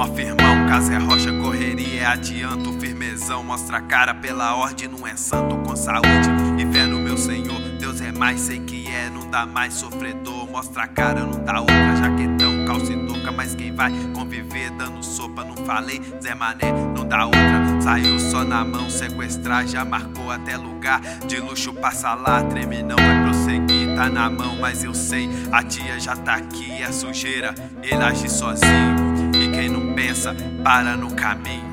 Mó firmão, casa é rocha, correria é adianto, firmezão. Mostra a cara pela ordem, não é santo com saúde e fé no meu Senhor. Deus é mais, sei que é, não dá mais sofredor. Mostra a cara, não dá outra, jaquetão, calça e touca. Mas quem vai conviver dando sopa, não falei, Zé Mané, não dá outra. Saiu só na mão, sequestrar, já marcou até lugar de luxo, passa lá, treme não vai prosseguir. Tá na mão, mas eu sei, a tia já tá aqui, é sujeira, ele age sozinho. Para no caminho.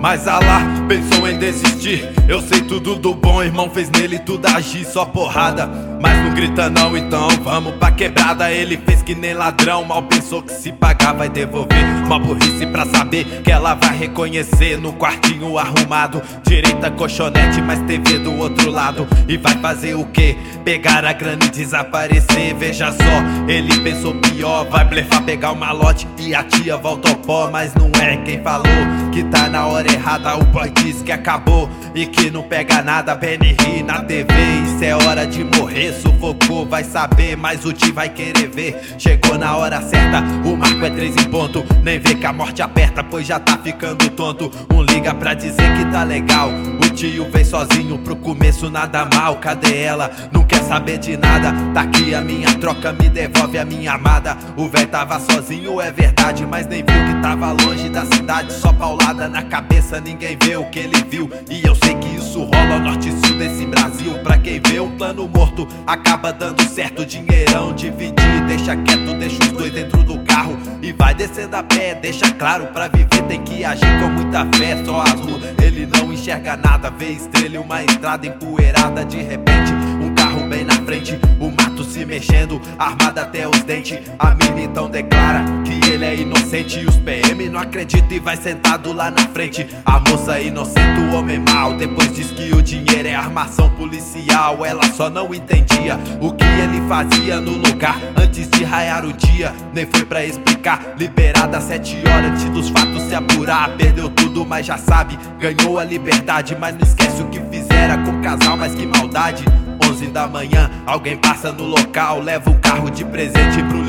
Mas Allah pensou em desistir. Eu sei tudo do bom, irmão. Fez nele tudo agir, só porrada. Mas não grita não, então vamos pra quebrada. Ele fez que nem ladrão, mal pensou que se pagar vai devolver. Uma burrice pra saber que ela vai reconhecer no quartinho arrumado. Direita colchonete, mas TV do outro lado. E vai fazer o que? Pegar a grana e desaparecer. Veja só, ele pensou pior. Vai blefar, pegar o malote e a tia volta ao pó. Mas não é quem falou que tá na hora errada. O boy diz que acabou e que não pega nada. Penny ri na TV, isso é hora de morrer. Sufocou, vai saber, mas o Ti vai querer ver. Chegou na hora certa, o marco é três em ponto. Nem vê que a morte aperta, pois já tá ficando tonto. Um liga pra dizer que tá legal. O tio vem sozinho pro começo, nada mal. Cadê ela? Não quer saber de nada. Tá aqui a minha troca, me devolve a minha amada. O véi tava sozinho, é verdade, mas nem viu tava longe da cidade. Só paulada na cabeça, ninguém vê o que ele viu. E eu sei que isso rola norte e sul desse Brasil. Pra quem vê um plano morto, acaba dando certo. Dinheirão dividir, deixa quieto, deixa os dois dentro do carro. E vai descendo a pé, deixa claro, pra viver tem que agir com muita fé. Só azul, ele não enxerga nada, vê estrela e uma estrada empoeirada. De repente, um carro bem na frente, armado até os dentes. A mina então declara que ele é inocente e os PM não acreditam e vai sentado lá na frente. A moça inocente, o homem mal, depois diz que o dinheiro é armação policial. Ela só não entendia o que ele fazia no lugar antes de raiar o dia. Nem foi pra explicar, liberada às sete horas antes dos fatos se apurar. Perdeu tudo, mas já sabe, ganhou a liberdade, mas não esquece o que fizera com o casal, mas que maldade. 11 da manhã, alguém passa no local, leva um carro de presente, do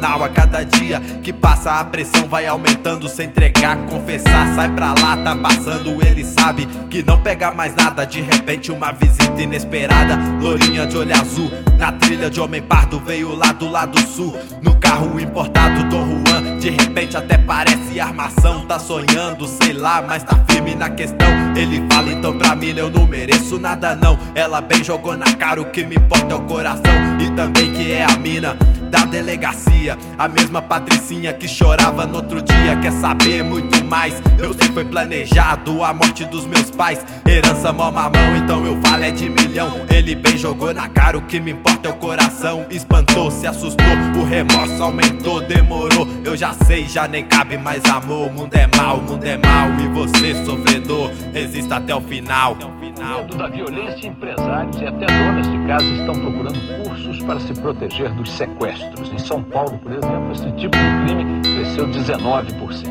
jornal. A cada dia que passa, a pressão vai aumentando. Sem entregar, confessar, sai pra lá, tá passando. Ele sabe que não pega mais nada. De repente, uma visita inesperada, lourinha de olho azul. Na trilha de homem pardo, veio lá do lado sul. No carro importado, Dom Juan. De repente, até parece armação. Tá sonhando, sei lá, mas tá firme na questão. Ele fala então pra mim, eu não mereço nada não. Ela bem jogou na cara, o que me importa é o coração. E também que é a mina da delegacia. A mesma patricinha que chorava no outro dia. Quer saber muito mais? Eu sei foi planejado a morte dos meus pais. Herança mó mamão, então eu falo é de milhão. Ele bem jogou na cara, o que me importa é o coração. Espantou, se assustou, o remorso aumentou, demorou. Eu já sei, já nem cabe mais amor. O mundo é mal, o mundo é mal. E você, sofredor, resista até o final. Medo da violência, empresários e até donas de casa estão procurando cursos para se proteger dos sequestros. Em São Paulo, por exemplo, esse tipo de crime cresceu 19%.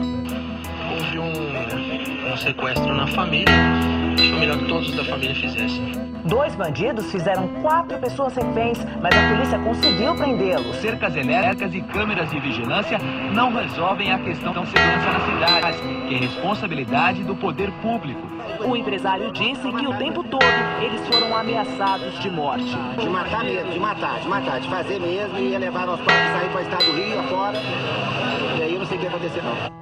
Houve um, um sequestro na família. Achou melhor que todos da família fizessem. Dois bandidos fizeram quatro pessoas reféns, mas a polícia conseguiu prendê-los. Cercas elétricas e câmeras de vigilância não resolvem a questão da segurança na cidade, que é responsabilidade do poder público. O empresário disse que o tempo todo eles foram ameaçados de morte. De matar mesmo, de matar, de matar, de fazer mesmo, e ia levar nós pais, sair para o estado do Rio, afora. E aí eu não sei o que ia acontecer não.